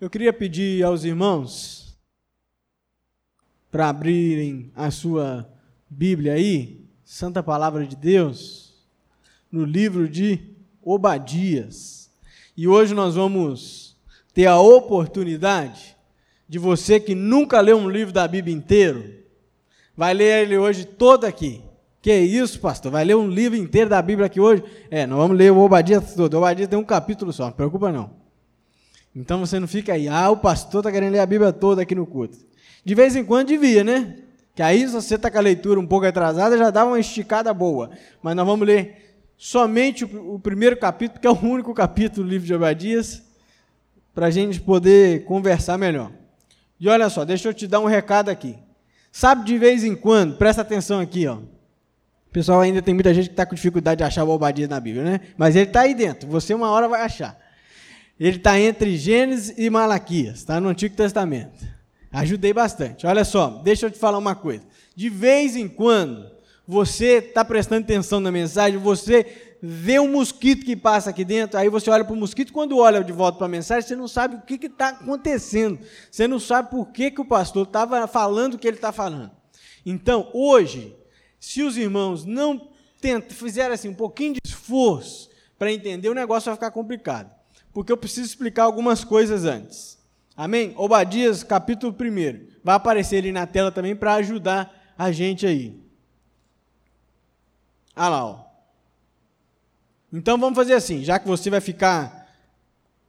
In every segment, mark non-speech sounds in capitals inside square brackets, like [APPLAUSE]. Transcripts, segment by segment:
Eu queria pedir aos irmãos para abrirem a sua Bíblia aí, Santa Palavra de Deus, no livro de Obadias. E hoje nós vamos ter a oportunidade de você que nunca leu um livro da Bíblia inteiro, vai ler ele hoje todo aqui. Que isso, pastor? Vai ler um livro inteiro da Bíblia aqui hoje? É, nós vamos ler o Obadias todo. O Obadias tem um capítulo só, não preocupa não. Então você não fica aí, ah, o pastor está querendo ler a Bíblia toda aqui no culto. De vez em quando devia, né? Que aí, se você está com a leitura um pouco atrasada, já dá uma esticada boa. Mas nós vamos ler somente o, o primeiro capítulo, que é o único capítulo do livro de Obadias, para a gente poder conversar melhor. E olha só, deixa eu te dar um recado aqui. Sabe de vez em quando, presta atenção aqui, ó. O pessoal ainda tem muita gente que está com dificuldade de achar o Obadias na Bíblia, né? Mas ele está aí dentro, você uma hora vai achar. Ele está entre Gênesis e Malaquias, está no Antigo Testamento. Ajudei bastante. Olha só, deixa eu te falar uma coisa. De vez em quando, você está prestando atenção na mensagem, você vê um mosquito que passa aqui dentro, aí você olha para o mosquito, quando olha de volta para a mensagem, você não sabe o que está acontecendo. Você não sabe por que, que o pastor estava falando o que ele está falando. Então, hoje, se os irmãos não tentam, fizerem assim, um pouquinho de esforço para entender, o negócio vai ficar complicado porque eu preciso explicar algumas coisas antes. Amém? Obadias, capítulo 1. Vai aparecer ali na tela também para ajudar a gente aí. Ah lá, ó. Então vamos fazer assim, já que você vai ficar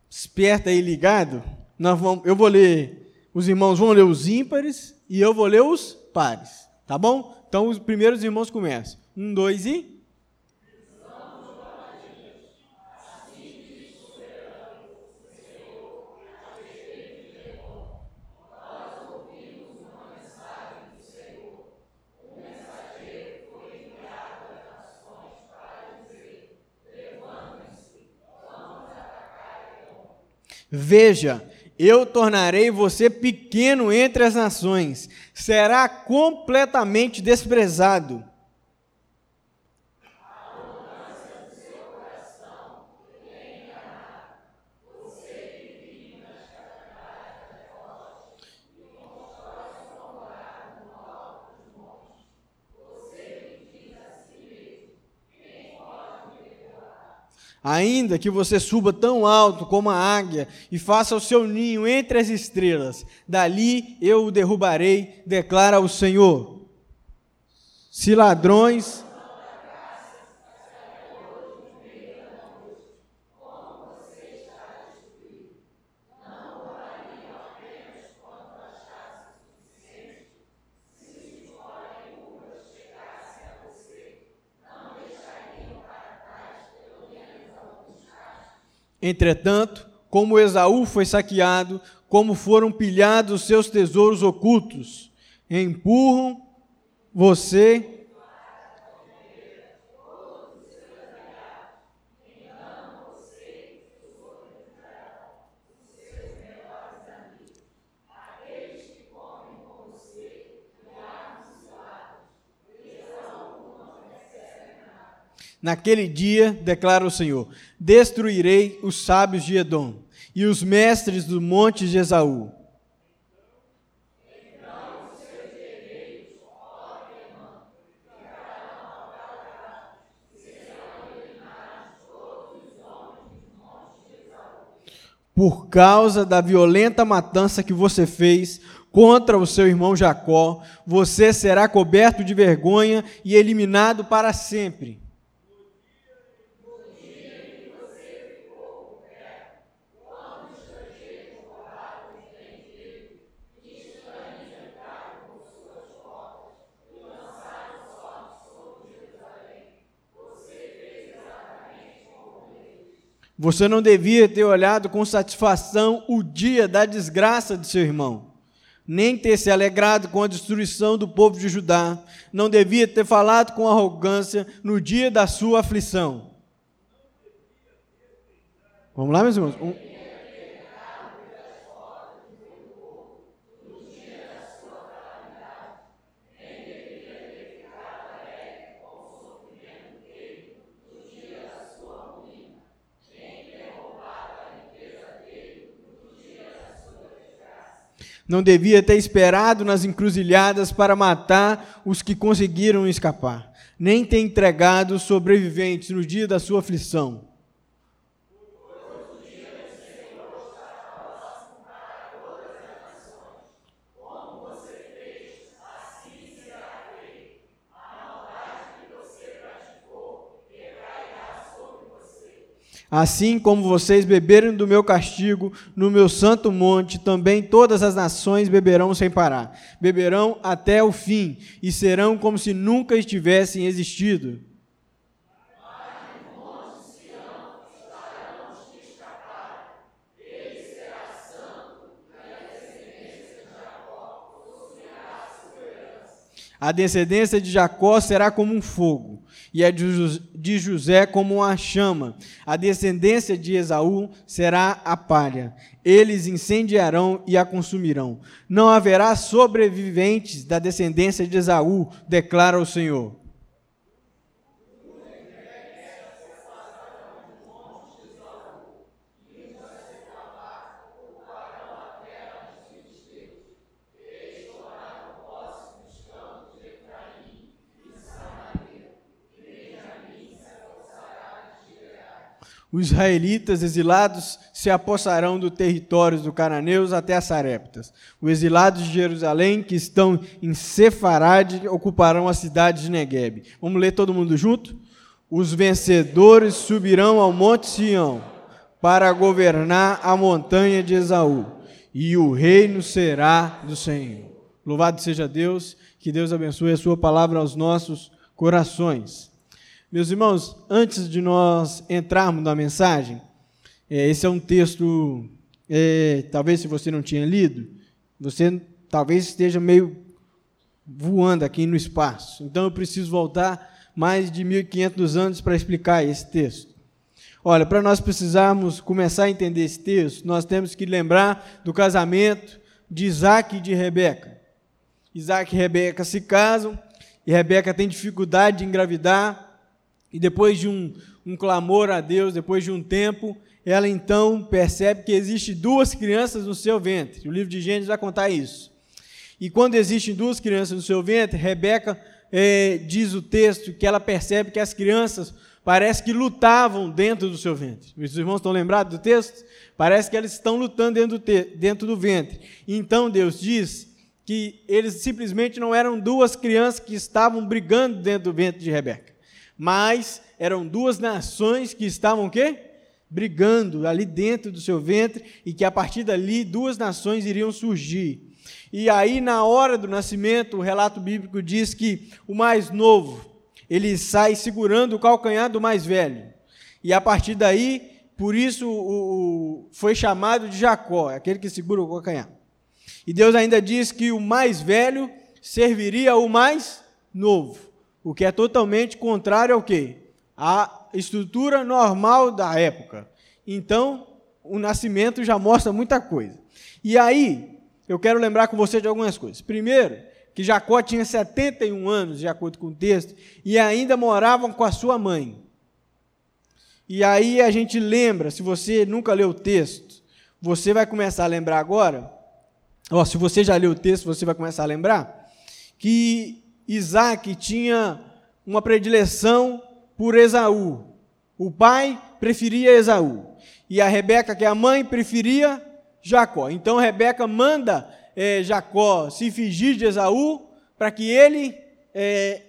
esperto aí ligado, nós vamos, eu vou ler, os irmãos vão ler os ímpares e eu vou ler os pares, tá bom? Então os primeiros irmãos começam. Um, dois e. Veja, eu tornarei você pequeno entre as nações, será completamente desprezado. Ainda que você suba tão alto como a águia e faça o seu ninho entre as estrelas, dali eu o derrubarei, declara o Senhor. Se ladrões Entretanto, como Esaú foi saqueado, como foram pilhados os seus tesouros ocultos, empurram você Naquele dia, declara o Senhor, destruirei os sábios de Edom e os mestres do monte de Esaú. Por causa da violenta matança que você fez contra o seu irmão Jacó, você será coberto de vergonha e eliminado para sempre. Você não devia ter olhado com satisfação o dia da desgraça de seu irmão, nem ter se alegrado com a destruição do povo de Judá, não devia ter falado com arrogância no dia da sua aflição. Vamos lá, meus irmãos? Um... Não devia ter esperado nas encruzilhadas para matar os que conseguiram escapar, nem ter entregado os sobreviventes no dia da sua aflição. Assim como vocês beberam do meu castigo no meu santo monte, também todas as nações beberão sem parar. Beberão até o fim e serão como se nunca estivessem existido. A descendência de Jacó será como um fogo e a de José como uma chama. A descendência de Esaú será a palha. Eles incendiarão e a consumirão. Não haverá sobreviventes da descendência de Esaú, declara o Senhor. Os israelitas exilados se apossarão do território dos cananeus até as Sareptas. Os exilados de Jerusalém, que estão em Sefarade, ocuparão a cidade de Negueb. Vamos ler todo mundo junto? Os vencedores subirão ao monte Sião para governar a montanha de Esaú, e o reino será do Senhor. Louvado seja Deus, que Deus abençoe a sua palavra aos nossos corações. Meus irmãos, antes de nós entrarmos na mensagem, é, esse é um texto, é, talvez se você não tinha lido, você talvez esteja meio voando aqui no espaço. Então eu preciso voltar mais de 1500 anos para explicar esse texto. Olha, para nós precisarmos começar a entender esse texto, nós temos que lembrar do casamento de Isaac e de Rebeca. Isaac e Rebeca se casam, e Rebeca tem dificuldade de engravidar, e depois de um, um clamor a Deus, depois de um tempo, ela então percebe que existe duas crianças no seu ventre. O livro de Gênesis vai contar isso. E quando existem duas crianças no seu ventre, Rebeca é, diz o texto que ela percebe que as crianças parece que lutavam dentro do seu ventre. Os irmãos estão lembrados do texto? Parece que eles estão lutando dentro do, dentro do ventre. Então Deus diz que eles simplesmente não eram duas crianças que estavam brigando dentro do ventre de Rebeca mas eram duas nações que estavam o quê? Brigando ali dentro do seu ventre e que a partir dali duas nações iriam surgir. E aí, na hora do nascimento, o relato bíblico diz que o mais novo, ele sai segurando o calcanhar do mais velho. E a partir daí, por isso o, o, foi chamado de Jacó, aquele que segura o calcanhar. E Deus ainda diz que o mais velho serviria ao mais novo. O que é totalmente contrário ao quê? A estrutura normal da época. Então, o nascimento já mostra muita coisa. E aí, eu quero lembrar com você de algumas coisas. Primeiro, que Jacó tinha 71 anos, de acordo com o texto, e ainda moravam com a sua mãe. E aí a gente lembra, se você nunca leu o texto, você vai começar a lembrar agora, se você já leu o texto, você vai começar a lembrar, que Isaac tinha uma predileção por Esaú. O pai preferia Esaú. E a Rebeca, que é a mãe, preferia Jacó. Então Rebeca manda é, Jacó se fingir de Esaú para que ele é,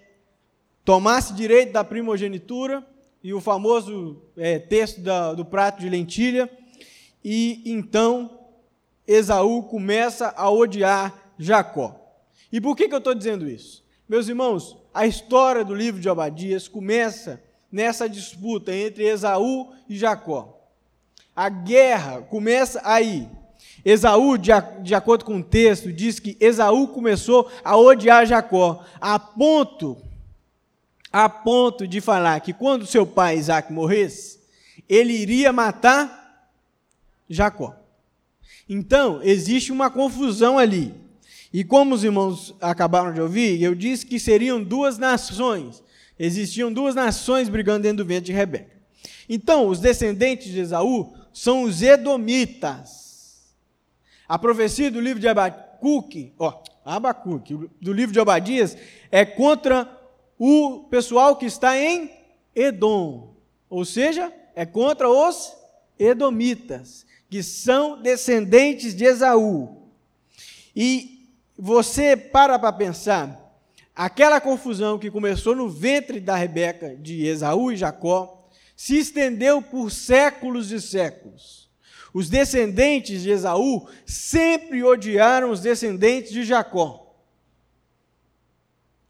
tomasse direito da primogenitura e o famoso é, texto da, do prato de lentilha. E então Esaú começa a odiar Jacó. E por que, que eu estou dizendo isso? Meus irmãos, a história do livro de Obadias começa nessa disputa entre Esaú e Jacó. A guerra começa aí. Esaú, de, de acordo com o texto, diz que Esaú começou a odiar Jacó, a ponto, a ponto de falar que quando seu pai Isaac morresse, ele iria matar Jacó. Então, existe uma confusão ali. E como os irmãos acabaram de ouvir, eu disse que seriam duas nações. Existiam duas nações brigando dentro do ventre de Rebeca. Então, os descendentes de Esaú são os edomitas. A profecia do livro de Abacuque, ó, Abacuque, do livro de Obadias, é contra o pessoal que está em Edom, ou seja, é contra os edomitas, que são descendentes de Esaú. E você para para pensar, aquela confusão que começou no ventre da Rebeca, de Esaú e Jacó, se estendeu por séculos e séculos. Os descendentes de Esaú sempre odiaram os descendentes de Jacó.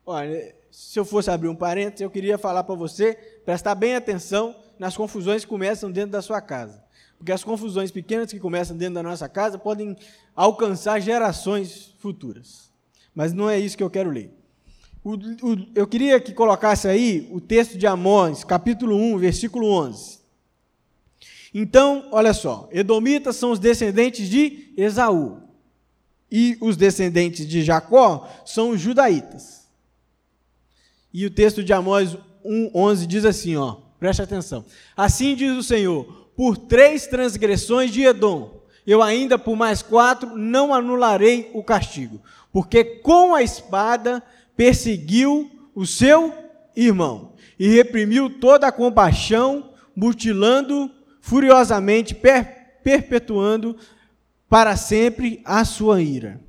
Olha, se eu fosse abrir um parênteses, eu queria falar para você prestar bem atenção nas confusões que começam dentro da sua casa. Porque as confusões pequenas que começam dentro da nossa casa podem alcançar gerações futuras. Mas não é isso que eu quero ler. O, o, eu queria que colocasse aí o texto de Amós, capítulo 1, versículo 11. Então, olha só, Edomitas são os descendentes de Esaú. E os descendentes de Jacó são os judaítas. E o texto de Amós 1:11 diz assim, ó, preste atenção. Assim diz o Senhor: por três transgressões de Edom, eu ainda por mais quatro não anularei o castigo, porque com a espada perseguiu o seu irmão e reprimiu toda a compaixão, mutilando furiosamente, per perpetuando para sempre a sua ira.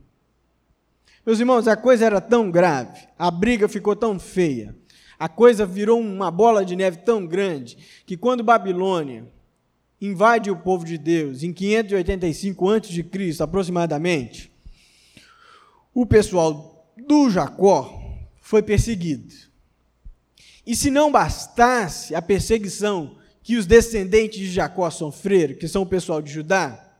Meus irmãos, a coisa era tão grave, a briga ficou tão feia, a coisa virou uma bola de neve tão grande, que quando Babilônia invade o povo de Deus, em 585 a.C., aproximadamente, o pessoal do Jacó foi perseguido. E se não bastasse a perseguição que os descendentes de Jacó sofreram, que são o pessoal de Judá,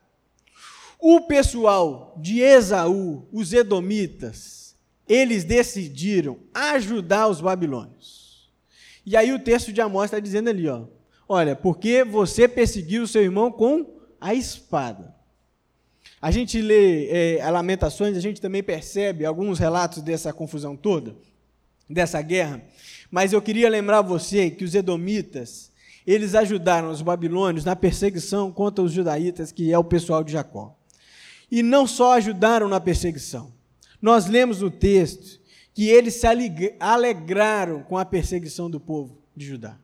o pessoal de Esaú, os edomitas, eles decidiram ajudar os babilônios. E aí o texto de Amós está dizendo ali, ó, olha, porque você perseguiu o seu irmão com a espada. A gente lê é, Lamentações, a gente também percebe alguns relatos dessa confusão toda, dessa guerra. Mas eu queria lembrar você que os edomitas, eles ajudaram os babilônios na perseguição contra os judaítas, que é o pessoal de Jacó e não só ajudaram na perseguição. Nós lemos no texto que eles se alegraram com a perseguição do povo de Judá.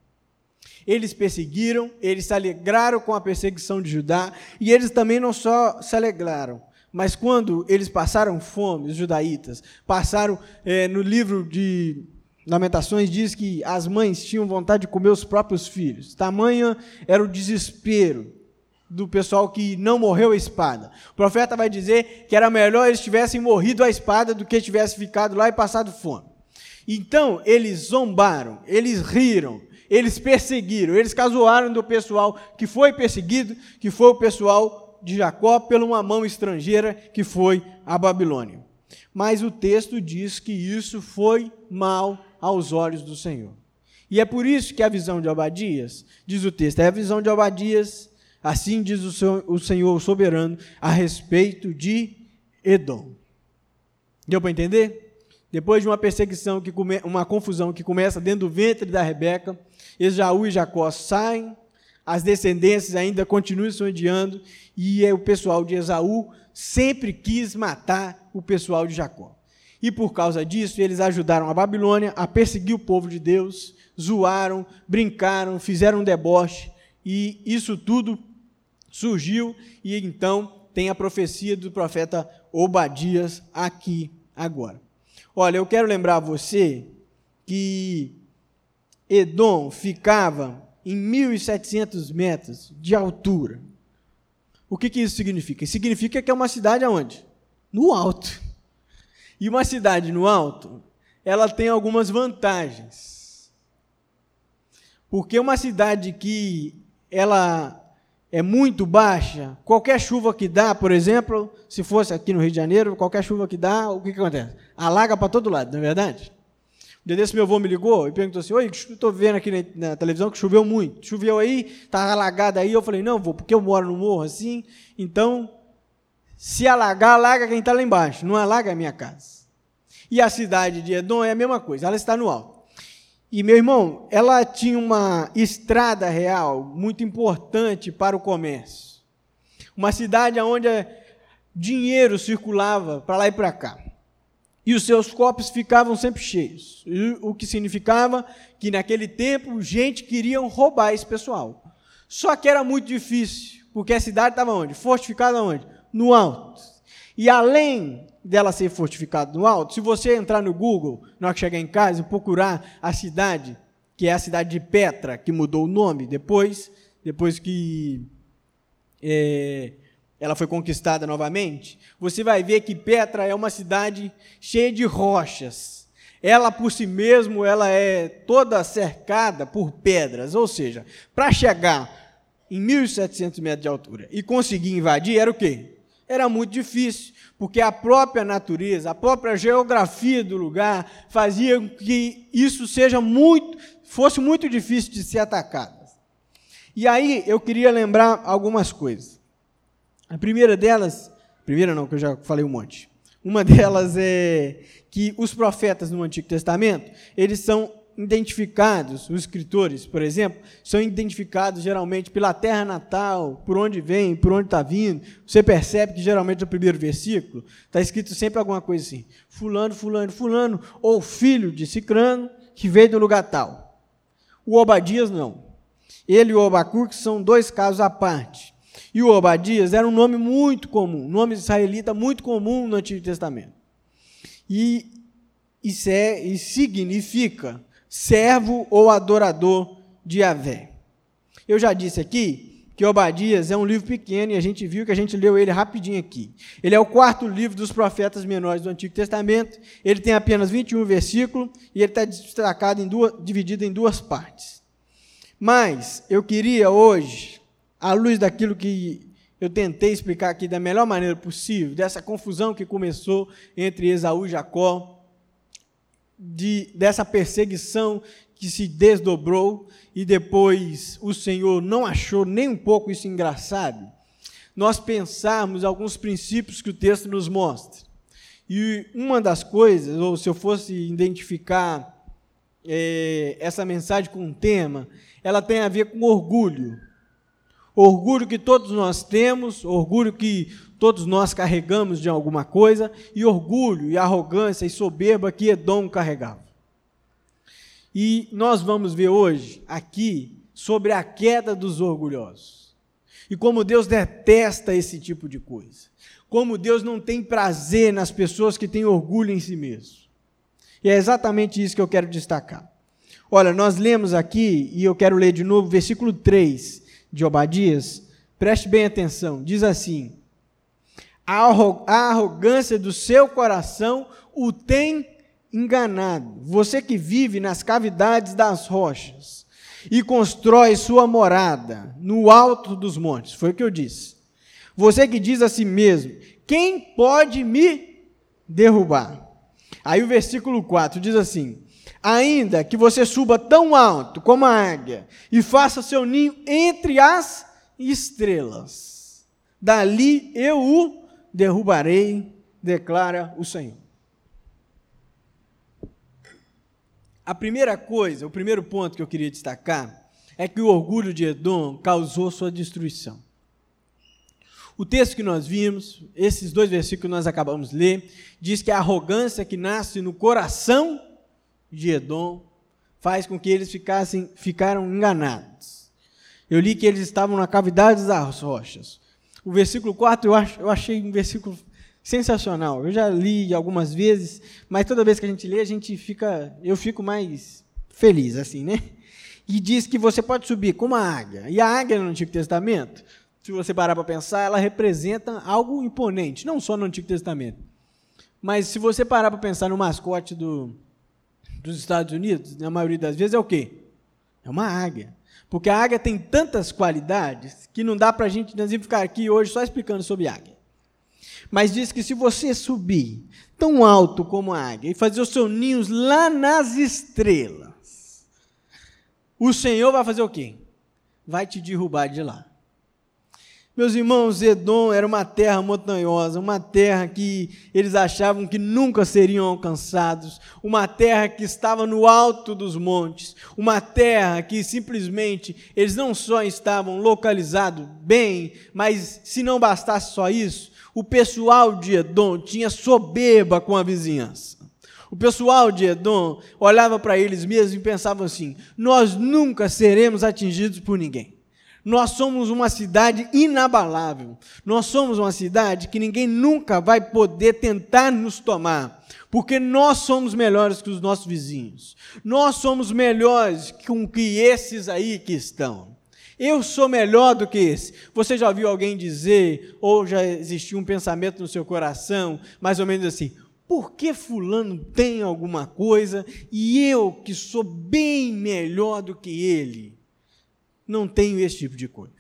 Eles perseguiram, eles se alegraram com a perseguição de Judá, e eles também não só se alegraram, mas quando eles passaram fome, os judaítas, passaram é, no livro de Lamentações, diz que as mães tinham vontade de comer os próprios filhos. Tamanha era o desespero do pessoal que não morreu a espada. O profeta vai dizer que era melhor eles tivessem morrido a espada do que tivessem ficado lá e passado fome. Então, eles zombaram, eles riram, eles perseguiram, eles casuaram do pessoal que foi perseguido, que foi o pessoal de Jacó, pela uma mão estrangeira que foi a Babilônia. Mas o texto diz que isso foi mal aos olhos do Senhor. E é por isso que a visão de Obadias, diz o texto, é a visão de Obadias Assim diz o Senhor, o Senhor soberano a respeito de Edom. Deu para entender? Depois de uma perseguição, que come, uma confusão que começa dentro do ventre da Rebeca, Esaú e Jacó saem, as descendências ainda continuam se odiando, e é o pessoal de Esaú sempre quis matar o pessoal de Jacó. E por causa disso, eles ajudaram a Babilônia a perseguir o povo de Deus, zoaram, brincaram, fizeram um deboche, e isso tudo surgiu e então tem a profecia do profeta Obadias aqui agora. Olha, eu quero lembrar você que Edom ficava em 1.700 metros de altura. O que, que isso significa? significa que é uma cidade aonde? No alto. E uma cidade no alto, ela tem algumas vantagens. Porque uma cidade que ela é muito baixa, qualquer chuva que dá, por exemplo, se fosse aqui no Rio de Janeiro, qualquer chuva que dá, o que, que acontece? Alaga para todo lado, não é verdade? Dia desse meu avô me ligou e perguntou assim, oi, estou vendo aqui na, na, televisão que choveu muito. Choveu aí, está alagado aí. Eu falei, não, vou, porque eu moro no morro assim, então, se alagar, alaga quem está lá embaixo, não alaga a minha casa. E a cidade de Edom é a mesma coisa, ela está no alto. E, meu irmão, ela tinha uma estrada real muito importante para o comércio. Uma cidade onde dinheiro circulava para lá e para cá. E os seus copos ficavam sempre cheios. O que significava que naquele tempo gente queria roubar esse pessoal. Só que era muito difícil, porque a cidade estava onde? Fortificada onde? No alto. E além dela ser fortificada no alto, se você entrar no Google, na hora que chegar em casa, e procurar a cidade, que é a cidade de Petra, que mudou o nome depois, depois que é, ela foi conquistada novamente, você vai ver que Petra é uma cidade cheia de rochas. Ela por si mesmo, ela é toda cercada por pedras, ou seja, para chegar em 1.700 metros de altura e conseguir invadir, era o quê? Era muito difícil, porque a própria natureza, a própria geografia do lugar fazia com que isso seja muito, fosse muito difícil de ser atacado. E aí eu queria lembrar algumas coisas. A primeira delas, primeira não, que eu já falei um monte. Uma [LAUGHS] delas é que os profetas no Antigo Testamento, eles são identificados, os escritores, por exemplo, são identificados geralmente pela terra natal, por onde vem, por onde está vindo. Você percebe que geralmente no primeiro versículo está escrito sempre alguma coisa assim: Fulano, Fulano, Fulano, ou filho de Cicrano, que veio do lugar tal. O Obadias não. Ele e o Abacuque são dois casos à parte. E o Obadias era um nome muito comum, nome israelita muito comum no Antigo Testamento. E, isso é, e significa servo ou adorador de Yahvé. Eu já disse aqui que Obadias é um livro pequeno e a gente viu que a gente leu ele rapidinho aqui. Ele é o quarto livro dos profetas menores do Antigo Testamento. Ele tem apenas 21 versículos e ele está destacado em duas, dividido em duas partes. Mas eu queria hoje à luz daquilo que eu tentei explicar aqui da melhor maneira possível, dessa confusão que começou entre Esaú e Jacó, de, dessa perseguição que se desdobrou e depois o Senhor não achou nem um pouco isso engraçado, nós pensarmos alguns princípios que o texto nos mostra. E uma das coisas, ou se eu fosse identificar é, essa mensagem com um tema, ela tem a ver com orgulho orgulho que todos nós temos, orgulho que todos nós carregamos de alguma coisa, e orgulho e arrogância e soberba que Edom carregava. E nós vamos ver hoje aqui sobre a queda dos orgulhosos. E como Deus detesta esse tipo de coisa. Como Deus não tem prazer nas pessoas que têm orgulho em si mesmo. E é exatamente isso que eu quero destacar. Olha, nós lemos aqui, e eu quero ler de novo, versículo 3 de Obadias, preste bem atenção, diz assim: a arrogância do seu coração o tem enganado. Você que vive nas cavidades das rochas e constrói sua morada no alto dos montes, foi o que eu disse. Você que diz a si mesmo: quem pode me derrubar? Aí o versículo 4 diz assim: ainda que você suba tão alto como a águia e faça seu ninho entre as estrelas, dali eu o derrubarei, declara o Senhor. A primeira coisa, o primeiro ponto que eu queria destacar é que o orgulho de Edom causou sua destruição. O texto que nós vimos, esses dois versículos que nós acabamos de ler, diz que a arrogância que nasce no coração de Edom faz com que eles ficassem, ficaram enganados. Eu li que eles estavam na cavidade das rochas. O versículo 4 eu, acho, eu achei um versículo sensacional. Eu já li algumas vezes, mas toda vez que a gente lê, a gente fica, eu fico mais feliz assim, né? E diz que você pode subir como a águia. E a águia no Antigo Testamento, se você parar para pensar, ela representa algo imponente, não só no Antigo Testamento. Mas se você parar para pensar no mascote do, dos Estados Unidos, na maioria das vezes, é o quê? É uma águia. Porque a águia tem tantas qualidades que não dá para a gente nós ficar aqui hoje só explicando sobre águia. Mas diz que se você subir tão alto como a águia e fazer os seus ninhos lá nas estrelas, o Senhor vai fazer o quê? Vai te derrubar de lá. Meus irmãos, Edom era uma terra montanhosa, uma terra que eles achavam que nunca seriam alcançados, uma terra que estava no alto dos montes, uma terra que simplesmente eles não só estavam localizados bem, mas se não bastasse só isso, o pessoal de Edom tinha soberba com a vizinhança. O pessoal de Edom olhava para eles mesmos e pensava assim: nós nunca seremos atingidos por ninguém. Nós somos uma cidade inabalável. Nós somos uma cidade que ninguém nunca vai poder tentar nos tomar, porque nós somos melhores que os nossos vizinhos. Nós somos melhores com que esses aí que estão. Eu sou melhor do que esse. Você já ouviu alguém dizer, ou já existiu um pensamento no seu coração, mais ou menos assim: por que Fulano tem alguma coisa e eu, que sou bem melhor do que ele, não tenho esse tipo de coisa?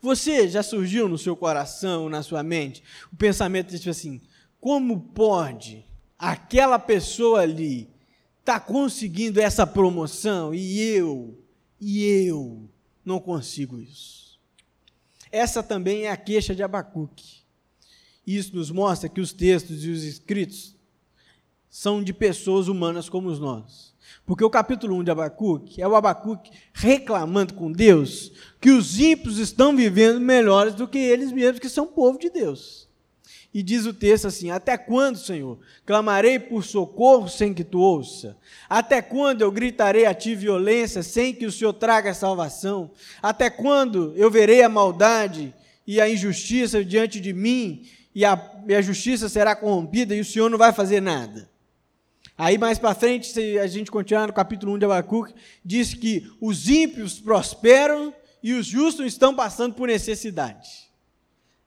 Você já surgiu no seu coração, na sua mente, o pensamento de tipo assim: como pode aquela pessoa ali tá conseguindo essa promoção e eu e eu não consigo isso. Essa também é a queixa de Abacuque. Isso nos mostra que os textos e os escritos são de pessoas humanas como nós. Porque o capítulo 1 de Abacuque é o Abacuque reclamando com Deus que os ímpios estão vivendo melhores do que eles mesmos, que são povo de Deus. E diz o texto assim: Até quando, Senhor, clamarei por socorro sem que tu ouça? Até quando eu gritarei a ti violência sem que o Senhor traga salvação? Até quando eu verei a maldade e a injustiça diante de mim e a, e a justiça será corrompida e o Senhor não vai fazer nada? Aí mais para frente, se a gente continuar no capítulo 1 de Abacuque, diz que os ímpios prosperam e os justos estão passando por necessidade.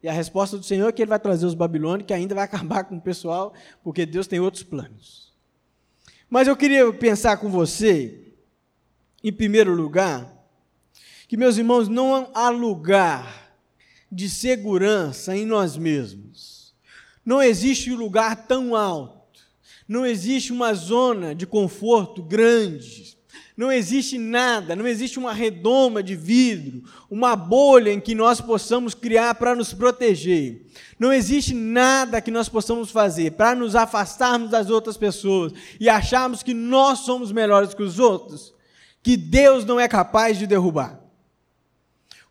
E a resposta do Senhor é que ele vai trazer os babilônios, que ainda vai [LAUGHS] acabar com o pessoal, porque Deus tem outros planos. Mas eu queria pensar com você, em primeiro lugar, que, meus irmãos, não há lugar de segurança em nós mesmos. Não existe lugar tão alto, não existe uma zona de conforto grande, não existe nada, não existe uma redoma de vidro, uma bolha em que nós possamos criar para nos proteger. Não existe nada que nós possamos fazer para nos afastarmos das outras pessoas e acharmos que nós somos melhores que os outros, que Deus não é capaz de derrubar.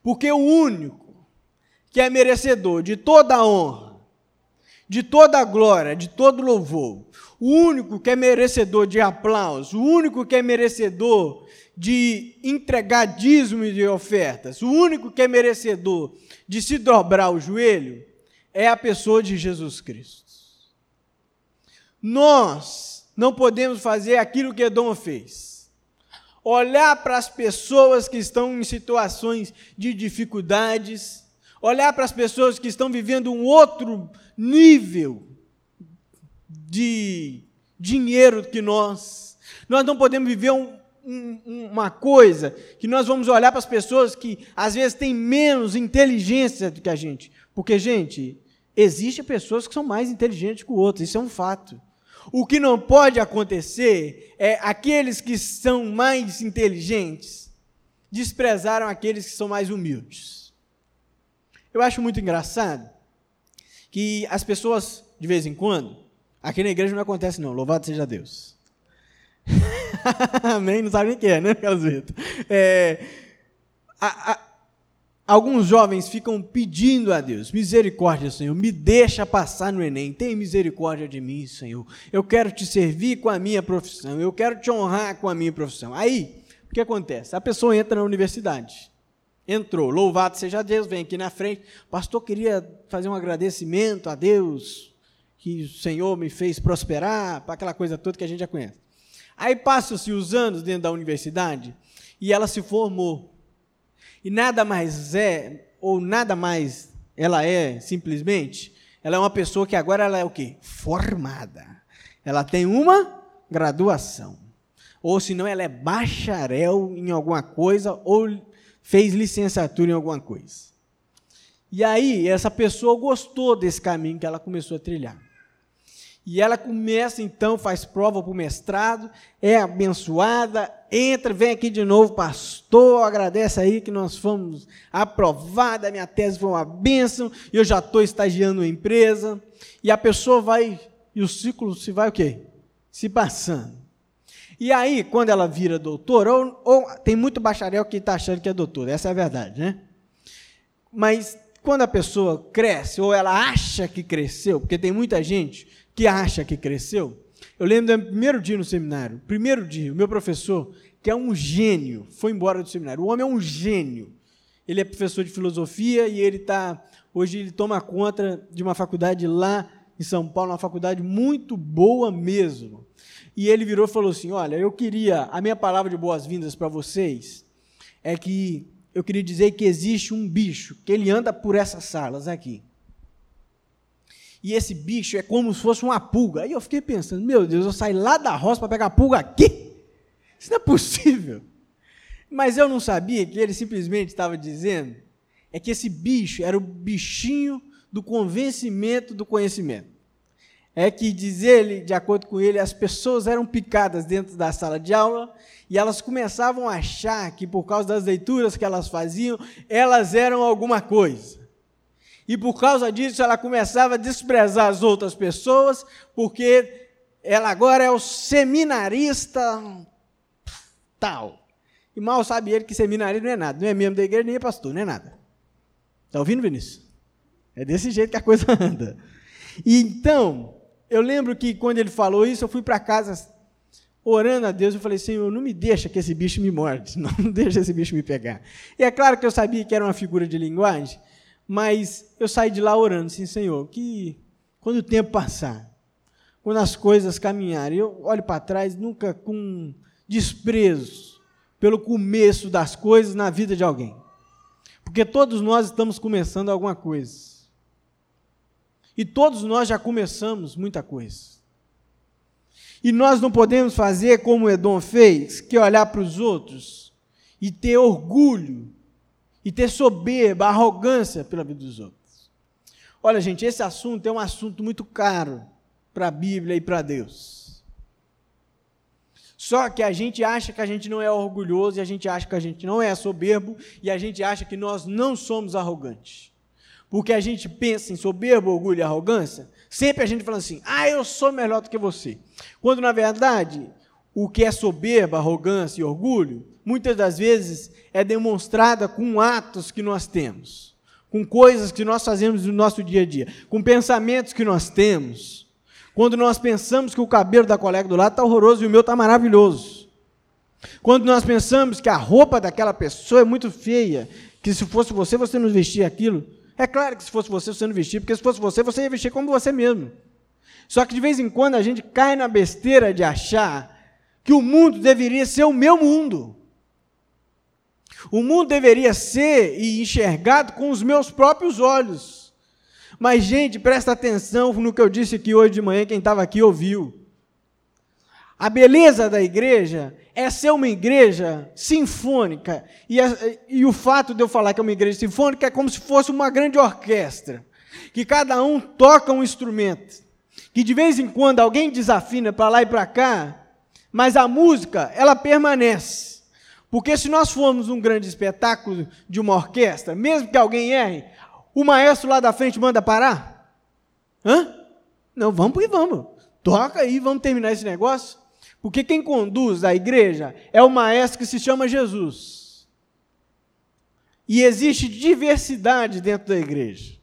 Porque o único que é merecedor de toda a honra, de toda a glória, de todo louvor, o único que é merecedor de aplauso, o único que é merecedor de entregar dízimo de ofertas, o único que é merecedor de se dobrar o joelho, é a pessoa de Jesus Cristo. Nós não podemos fazer aquilo que Edom fez. Olhar para as pessoas que estão em situações de dificuldades, olhar para as pessoas que estão vivendo um outro nível de dinheiro que nós. Nós não podemos viver um, um, uma coisa que nós vamos olhar para as pessoas que às vezes têm menos inteligência do que a gente. Porque, gente, existem pessoas que são mais inteligentes que o outro, isso é um fato. O que não pode acontecer é aqueles que são mais inteligentes desprezaram aqueles que são mais humildes. Eu acho muito engraçado que as pessoas, de vez em quando, Aqui na igreja não acontece, não. Louvado seja Deus. [LAUGHS] Amém? Não sabe nem o que é, né, Carlosito? É, alguns jovens ficam pedindo a Deus: misericórdia, Senhor, me deixa passar no Enem. Tem misericórdia de mim, Senhor. Eu quero te servir com a minha profissão. Eu quero te honrar com a minha profissão. Aí, o que acontece? A pessoa entra na universidade. Entrou, louvado seja Deus, vem aqui na frente. Pastor, queria fazer um agradecimento a Deus que o Senhor me fez prosperar, para aquela coisa toda que a gente já conhece. Aí passam-se os anos dentro da universidade e ela se formou. E nada mais é, ou nada mais ela é, simplesmente, ela é uma pessoa que agora ela é o quê? Formada. Ela tem uma graduação. Ou se não, ela é bacharel em alguma coisa ou fez licenciatura em alguma coisa. E aí, essa pessoa gostou desse caminho que ela começou a trilhar. E ela começa então, faz prova para o mestrado, é abençoada, entra, vem aqui de novo, pastor, agradece aí que nós fomos aprovados, a minha tese foi uma bênção, e eu já estou estagiando em empresa. E a pessoa vai, e o ciclo se vai o quê? Se passando. E aí, quando ela vira doutora, ou, ou tem muito bacharel que está achando que é doutor, essa é a verdade, né? Mas quando a pessoa cresce, ou ela acha que cresceu, porque tem muita gente que acha que cresceu. Eu lembro do primeiro dia no seminário, primeiro dia, o meu professor, que é um gênio, foi embora do seminário. O homem é um gênio. Ele é professor de filosofia e ele está. Hoje ele toma conta de uma faculdade lá em São Paulo, uma faculdade muito boa mesmo. E ele virou e falou assim: Olha, eu queria, a minha palavra de boas-vindas para vocês é que eu queria dizer que existe um bicho, que ele anda por essas salas aqui. E esse bicho é como se fosse uma pulga. Aí eu fiquei pensando: Meu Deus, eu saí lá da roça para pegar a pulga aqui? Isso não é possível. Mas eu não sabia que ele simplesmente estava dizendo é que esse bicho era o bichinho do convencimento do conhecimento. É que, diz ele, de acordo com ele, as pessoas eram picadas dentro da sala de aula e elas começavam a achar que, por causa das leituras que elas faziam, elas eram alguma coisa. E por causa disso, ela começava a desprezar as outras pessoas, porque ela agora é o seminarista tal. E mal sabe ele que seminarista não é nada, não é membro da igreja, nem é pastor, não é nada. Está ouvindo, Vinícius? É desse jeito que a coisa [LAUGHS] anda. E então, eu lembro que quando ele falou isso, eu fui para casa orando a Deus, eu falei, Senhor, não me deixa que esse bicho me morde, não, [LAUGHS] não deixa esse bicho me pegar. E é claro que eu sabia que era uma figura de linguagem, mas eu saí de lá orando, assim, Senhor, que quando o tempo passar, quando as coisas caminharem, eu olho para trás nunca com desprezo pelo começo das coisas na vida de alguém. Porque todos nós estamos começando alguma coisa. E todos nós já começamos muita coisa. E nós não podemos fazer como Edom fez, que é olhar para os outros e ter orgulho, e ter soberba, arrogância pela vida dos outros. Olha, gente, esse assunto é um assunto muito caro para a Bíblia e para Deus. Só que a gente acha que a gente não é orgulhoso, e a gente acha que a gente não é soberbo, e a gente acha que nós não somos arrogantes. Porque a gente pensa em soberbo, orgulho e arrogância, sempre a gente fala assim: ah, eu sou melhor do que você. Quando, na verdade, o que é soberba, arrogância e orgulho, muitas das vezes é demonstrada com atos que nós temos, com coisas que nós fazemos no nosso dia a dia, com pensamentos que nós temos quando nós pensamos que o cabelo da colega do lado está horroroso e o meu está maravilhoso. Quando nós pensamos que a roupa daquela pessoa é muito feia, que se fosse você, você não vestia aquilo. É claro que se fosse você, você não vestia, porque se fosse você, você ia vestir como você mesmo. Só que de vez em quando a gente cai na besteira de achar que o mundo deveria ser o meu mundo. O mundo deveria ser e enxergado com os meus próprios olhos. Mas, gente, presta atenção no que eu disse aqui hoje de manhã, quem estava aqui ouviu. A beleza da igreja é ser uma igreja sinfônica. E, a, e, o fato de eu falar que é uma igreja sinfônica é como se fosse uma grande orquestra, que cada um toca um instrumento. Que de vez em quando alguém desafina para lá e para cá, mas a música, ela permanece. Porque se nós formos um grande espetáculo de uma orquestra, mesmo que alguém erre, o maestro lá da frente manda parar? Hã? Não, vamos porque vamos. Toca aí, vamos terminar esse negócio. Porque quem conduz a igreja é o maestro que se chama Jesus. E existe diversidade dentro da igreja.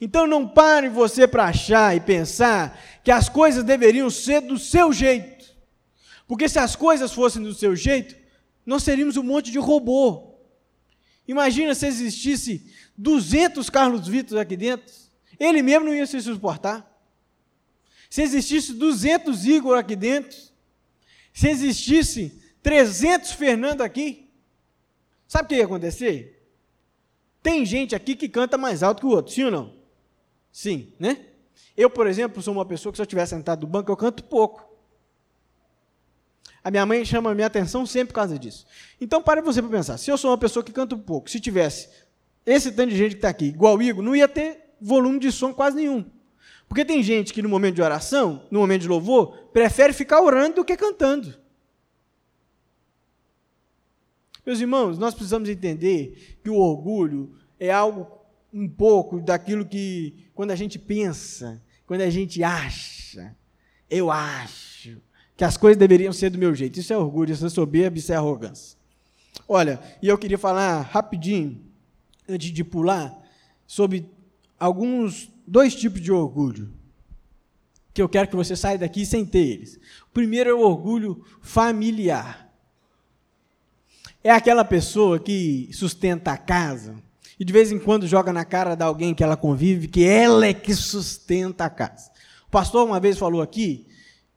Então não pare você para achar e pensar que as coisas deveriam ser do seu jeito. Porque se as coisas fossem do seu jeito, nós seríamos um monte de robô. Imagina se existisse 200 Carlos Vitor aqui dentro, ele mesmo não ia se suportar. Se existisse 200 Igor aqui dentro, se existisse 300 Fernando aqui, sabe o que ia acontecer? Tem gente aqui que canta mais alto que o outro, sim ou não? Sim, né? Eu, por exemplo, sou uma pessoa que se eu estiver sentado no banco, eu canto pouco. A minha mãe chama a minha atenção sempre por causa disso. Então, pare você para pensar. Se eu sou uma pessoa que canta pouco, se tivesse esse tanto de gente que está aqui, igual o Igor, não ia ter volume de som quase nenhum. Porque tem gente que no momento de oração, no momento de louvor, prefere ficar orando do que cantando. Meus irmãos, nós precisamos entender que o orgulho é algo um pouco daquilo que, quando a gente pensa, quando a gente acha, eu acho que as coisas deveriam ser do meu jeito. Isso é orgulho, isso é soberba, isso é arrogância. Olha, e eu queria falar rapidinho antes de pular, sobre alguns dois tipos de orgulho que eu quero que você saia daqui sem ter eles. O primeiro é o orgulho familiar. É aquela pessoa que sustenta a casa e de vez em quando joga na cara de alguém que ela convive que ela é que sustenta a casa. O pastor uma vez falou aqui,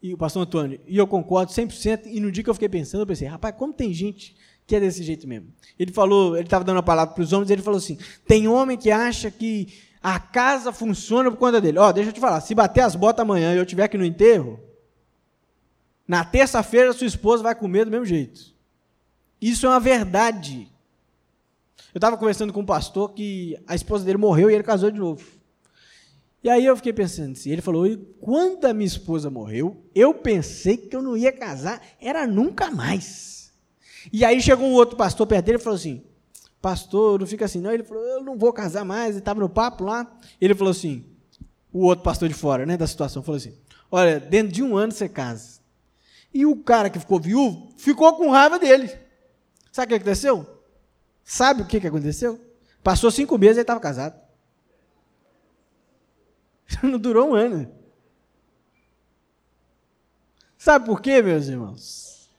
e o pastor Antônio, e eu concordo 100%, e no dia que eu fiquei pensando, eu pensei, rapaz, como tem gente que é desse jeito mesmo. Ele falou, ele estava dando a palavra para os homens, ele falou assim: tem homem que acha que a casa funciona por conta dele. Ó, deixa eu te falar, se bater as botas amanhã e eu estiver aqui no enterro, na terça-feira sua esposa vai comer do mesmo jeito. Isso é uma verdade. Eu estava conversando com um pastor que a esposa dele morreu e ele casou de novo. E aí eu fiquei pensando assim, ele falou, e quando a minha esposa morreu, eu pensei que eu não ia casar, era nunca mais. E aí chegou um outro pastor perto dele e falou assim: Pastor, não fica assim, não. Ele falou: Eu não vou casar mais. Ele estava no papo lá. Ele falou assim: O outro pastor de fora, né, da situação, falou assim: Olha, dentro de um ano você casa. E o cara que ficou viúvo ficou com raiva dele. Sabe o que aconteceu? Sabe o que aconteceu? Passou cinco meses e ele estava casado. [LAUGHS] Não durou um ano. Sabe por quê, meus irmãos?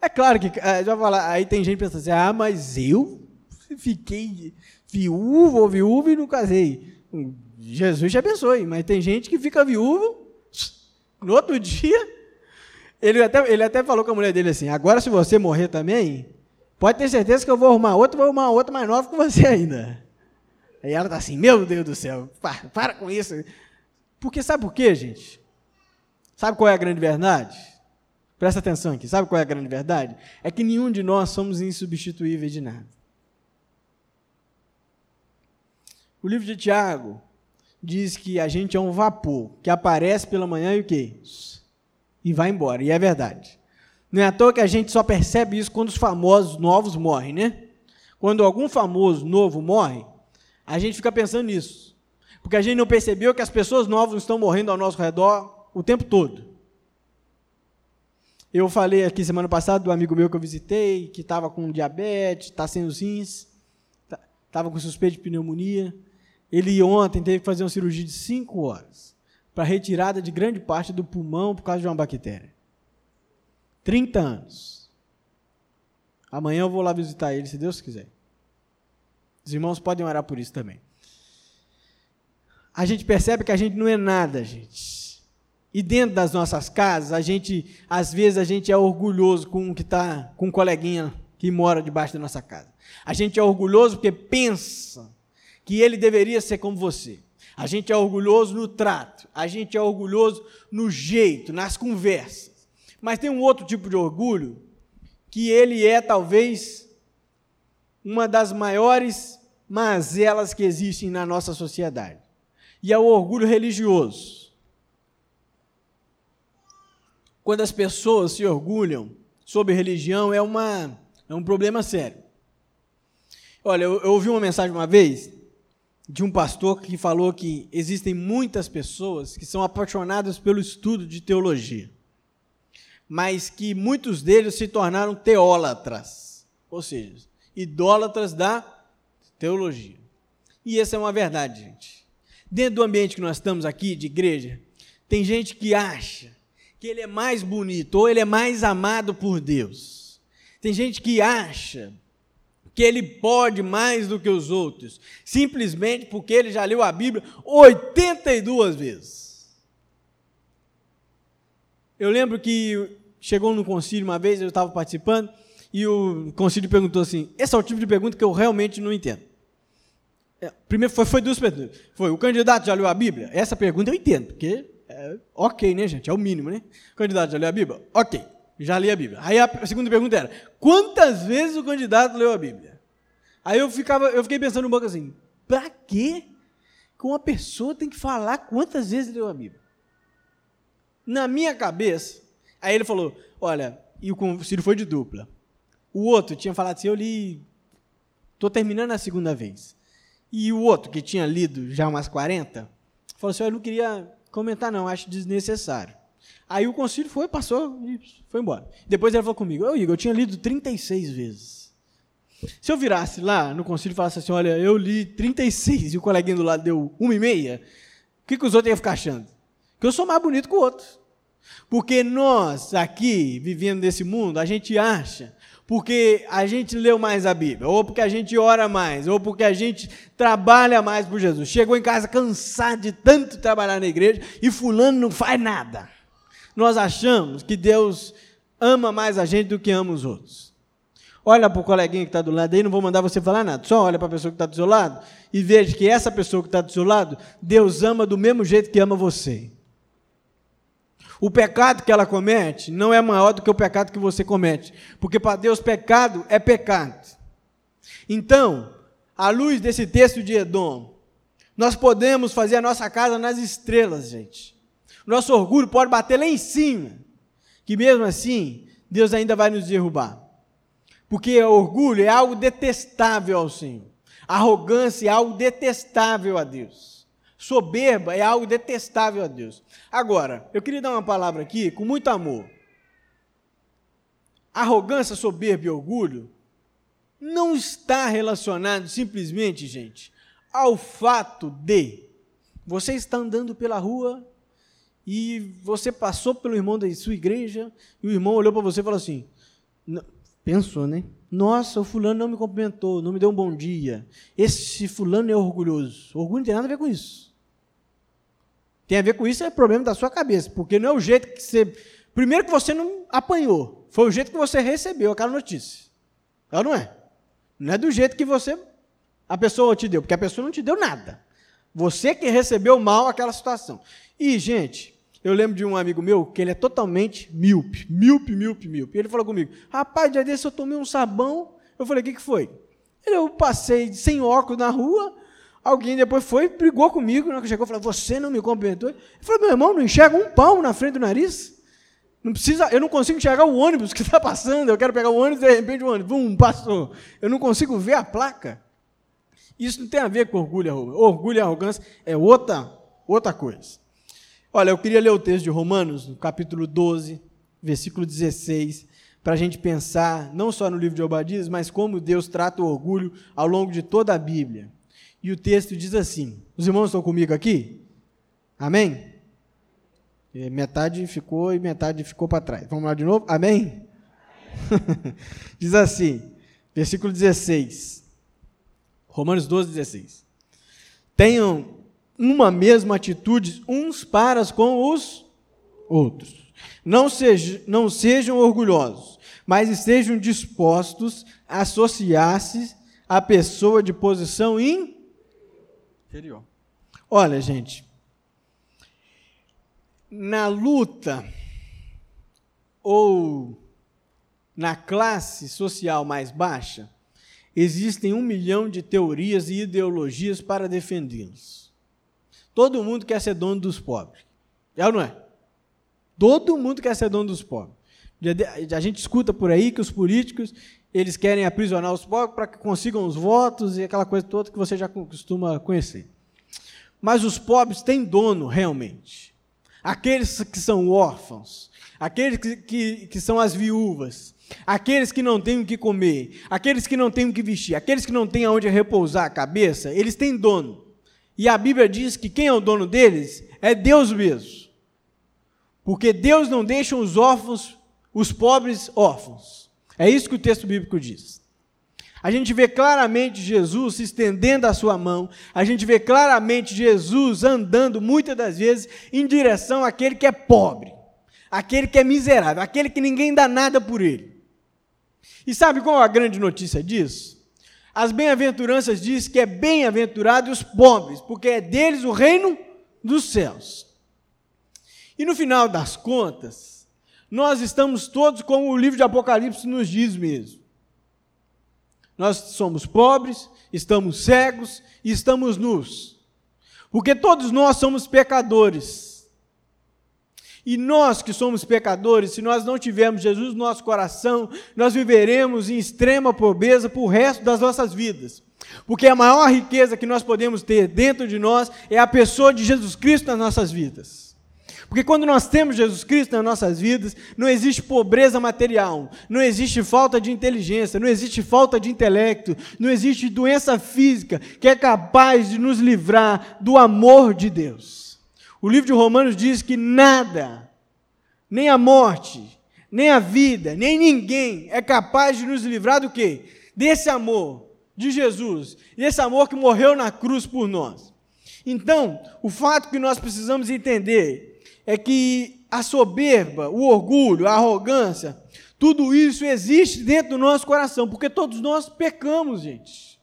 É claro que, é, já falar, aí tem gente pensando assim, ah, mas eu [LAUGHS] fiquei viúvo ou viúva e não casei. Jesus te abençoe, mas tem gente que fica viúvo, [LAUGHS] no outro dia, ele até, ele até falou com a mulher dele assim, agora se você morrer também, pode ter certeza que eu vou arrumar outro, vou arrumar outro mais novo que você ainda. Aí ela está assim, meu Deus do céu, para, para com isso. Porque sabe por quê, gente? Sabe qual é a grande verdade? Presta atenção aqui, sabe qual é a grande verdade? É que nenhum de nós somos insubstituíveis de nada. O livro de Tiago diz que a gente é um vapor que aparece pela manhã e o quê? E vai embora. E é verdade. Não é à toa que a gente só percebe isso quando os famosos novos morrem, né? Quando algum famoso novo morre, a gente fica pensando nisso. Porque a gente não percebeu que as pessoas novas estão morrendo ao nosso redor o tempo todo. Eu falei aqui semana passada do amigo meu que eu visitei, que estava com diabetes, está sem os rins, estava tá, com suspeita de pneumonia. Ele ontem teve que fazer uma cirurgia de 5 horas para retirada de grande parte do pulmão por causa de uma bactéria. 30 anos. Amanhã eu vou lá visitar ele, se Deus quiser. Os irmãos podem orar por isso também. A gente percebe que a gente não é nada, gente. E dentro das nossas casas, a gente, às vezes, a gente é orgulhoso com o que está, com um coleguinha que mora debaixo da nossa casa. A gente é orgulhoso porque pensa que ele deveria ser como você. A gente é orgulhoso no trato, a gente é orgulhoso no jeito, nas conversas. Mas tem um outro tipo de orgulho que ele é talvez uma das maiores mazelas que existem na nossa sociedade. E é o orgulho religioso. quando as pessoas se orgulham sobre religião, é, uma, é um problema sério. Olha, eu, eu ouvi uma mensagem uma vez de um pastor que falou que existem muitas pessoas que são apaixonadas pelo estudo de teologia, mas que muitos deles se tornaram teólatras, ou seja, idólatras da teologia. E essa é uma verdade, gente. Dentro do ambiente que nós estamos aqui, de igreja, tem gente que acha que ele é mais bonito ou ele é mais amado por Deus. Tem gente que acha que ele pode mais do que os outros, simplesmente porque ele já leu a Bíblia 82 vezes. Eu lembro que chegou no concílio uma vez, eu estava participando, e o concílio perguntou assim: esse é o tipo de pergunta que eu realmente não entendo. É, primeiro foi, foi duas perguntas. Foi, o candidato já leu a Bíblia? Essa pergunta eu entendo, porque é, ok, né, gente? É o mínimo, né? Candidato já leu a Bíblia? Ok, já li a Bíblia. Aí a segunda pergunta era: quantas vezes o candidato leu a Bíblia? Aí eu, ficava, eu fiquei pensando um pouco assim: para quê que uma pessoa tem que falar quantas vezes leu a Bíblia? Na minha cabeça, aí ele falou: olha, e o Ciro foi de dupla. O outro tinha falado assim: eu li, estou terminando a segunda vez. E o outro, que tinha lido já umas 40, falou assim: eu não queria comentar não, acho desnecessário. Aí o concílio foi, passou e foi embora. Depois ele falou comigo, ô Igor, eu tinha lido 36 vezes. Se eu virasse lá no concílio e falasse assim, olha, eu li 36 e o coleguinha do lado deu uma e meia, o que, que os outros iam ficar achando? Que eu sou mais bonito que o outro. Porque nós, aqui, vivendo nesse mundo, a gente acha, porque a gente leu mais a Bíblia, ou porque a gente ora mais, ou porque a gente trabalha mais por Jesus. Chegou em casa cansado de tanto trabalhar na igreja e fulano não faz nada. Nós achamos que Deus ama mais a gente do que ama os outros. Olha para o coleguinha que está do lado aí, não vou mandar você falar nada. Só olha para a pessoa que está do seu lado e veja que essa pessoa que está do seu lado, Deus ama do mesmo jeito que ama você. O pecado que ela comete não é maior do que o pecado que você comete, porque para Deus pecado é pecado. Então, à luz desse texto de Edom, nós podemos fazer a nossa casa nas estrelas, gente. Nosso orgulho pode bater lá em cima, que mesmo assim, Deus ainda vai nos derrubar. Porque orgulho é algo detestável ao Senhor. Arrogância é algo detestável a Deus. Soberba é algo detestável a Deus. Agora, eu queria dar uma palavra aqui com muito amor. Arrogância, soberba e orgulho não está relacionado simplesmente, gente, ao fato de você estar andando pela rua e você passou pelo irmão da sua igreja e o irmão olhou para você e falou assim: pensou, né? Nossa, o fulano não me cumprimentou, não me deu um bom dia. Esse fulano é orgulhoso. Orgulho não tem nada a ver com isso. Tem a ver com isso, é problema da sua cabeça, porque não é o jeito que você. Primeiro que você não apanhou, foi o jeito que você recebeu aquela notícia. Ela não é. Não é do jeito que você. A pessoa te deu, porque a pessoa não te deu nada. Você que recebeu mal aquela situação. E, gente, eu lembro de um amigo meu que ele é totalmente míope, míope, míope, míope. E ele falou comigo: Rapaz, dia desse eu tomei um sabão. Eu falei: O que, que foi? Eu passei sem óculos na rua, Alguém depois foi brigou comigo, né, que chegou e falou, você não me cumprimentou. Ele falou, meu irmão, não enxerga um pão na frente do nariz? Não precisa, eu não consigo enxergar o ônibus que está [LAUGHS] passando, eu quero pegar o ônibus e de repente o ônibus, bum, passou. Eu não consigo ver a placa. Isso não tem a ver com orgulho e arrogância. Orgulho e arrogância é outra, outra coisa. Olha, eu queria ler o texto de Romanos, no capítulo 12, versículo 16, para a gente pensar não só no livro de Obadias, mas como Deus trata o orgulho ao longo de toda a Bíblia. E o texto diz assim: os irmãos estão comigo aqui? Amém? E metade ficou e metade ficou para trás. Vamos lá de novo? Amém? [LAUGHS] diz assim, versículo 16. Romanos 12, 16. Tenham uma mesma atitude uns para com os outros. Não, seja, não sejam orgulhosos, mas estejam dispostos a associar-se à pessoa de posição in Olha, gente, na luta ou na classe social mais baixa, existem um milhão de teorias e ideologias para defendê-los. Todo mundo quer ser dono dos pobres. É ou não é? Todo mundo quer ser dono dos pobres. A gente escuta por aí que os políticos eles querem aprisionar os pobres para que consigam os votos e aquela coisa toda que você já costuma conhecer. Mas os pobres têm dono realmente. Aqueles que são órfãos, aqueles que, que, que são as viúvas, aqueles que não têm o que comer, aqueles que não têm o que vestir, aqueles que não têm aonde repousar a cabeça, eles têm dono. E a Bíblia diz que quem é o dono deles é Deus mesmo. Porque Deus não deixa os órfãos, os pobres órfãos. É isso que o texto bíblico diz. A gente vê claramente Jesus estendendo a sua mão, a gente vê claramente Jesus andando muitas das vezes em direção àquele que é pobre, aquele que é miserável, aquele que ninguém dá nada por ele. E sabe qual a grande notícia disso? As bem-aventuranças diz que é bem-aventurado os pobres, porque é deles o reino dos céus. E no final das contas, nós estamos todos como o livro de Apocalipse nos diz mesmo. Nós somos pobres, estamos cegos e estamos nus. Porque todos nós somos pecadores. E nós que somos pecadores, se nós não tivermos Jesus no nosso coração, nós viveremos em extrema pobreza por resto das nossas vidas. Porque a maior riqueza que nós podemos ter dentro de nós é a pessoa de Jesus Cristo nas nossas vidas. Porque quando nós temos Jesus Cristo nas nossas vidas, não existe pobreza material, não existe falta de inteligência, não existe falta de intelecto, não existe doença física que é capaz de nos livrar do amor de Deus. O livro de Romanos diz que nada, nem a morte, nem a vida, nem ninguém é capaz de nos livrar do quê? Desse amor de Jesus, desse amor que morreu na cruz por nós. Então, o fato que nós precisamos entender é que a soberba, o orgulho, a arrogância, tudo isso existe dentro do nosso coração, porque todos nós pecamos, gente.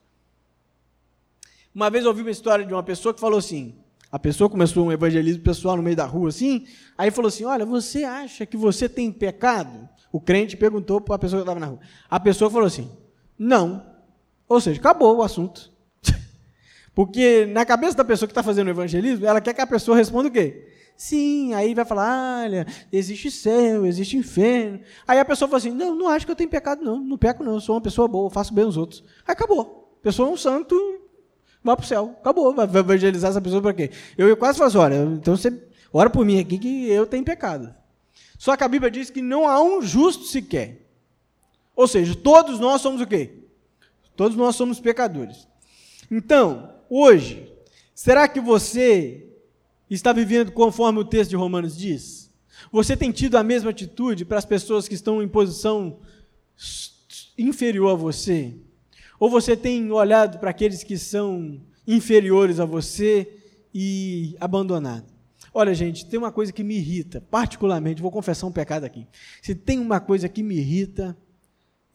Uma vez eu ouvi uma história de uma pessoa que falou assim: a pessoa começou um evangelismo pessoal no meio da rua assim, aí falou assim: Olha, você acha que você tem pecado? O crente perguntou para a pessoa que estava na rua. A pessoa falou assim: Não. Ou seja, acabou o assunto. [LAUGHS] Porque na cabeça da pessoa que está fazendo o evangelismo, ela quer que a pessoa responda o quê? Sim, aí vai falar, olha, existe céu, existe inferno. Aí a pessoa fala assim, não, não acho que eu tenho pecado, não, não peco não, eu sou uma pessoa boa, faço bem aos outros. Aí acabou. A pessoa é um santo, vai para o céu. Acabou. Vai evangelizar essa pessoa para quê? Eu quase falo assim, olha, então você ora por mim aqui que eu tenho pecado. Só que a Bíblia diz que não há um justo sequer. Ou seja, todos nós somos o quê? Todos nós somos pecadores. Então, hoje, será que você está vivendo conforme o texto de Romanos diz? Você tem tido a mesma atitude para as pessoas que estão em posição inferior a você? Ou você tem olhado para aqueles que são inferiores a você e abandonado? Olha, gente, tem uma coisa que me irrita, particularmente, vou confessar um pecado aqui. Se tem uma coisa que me irrita,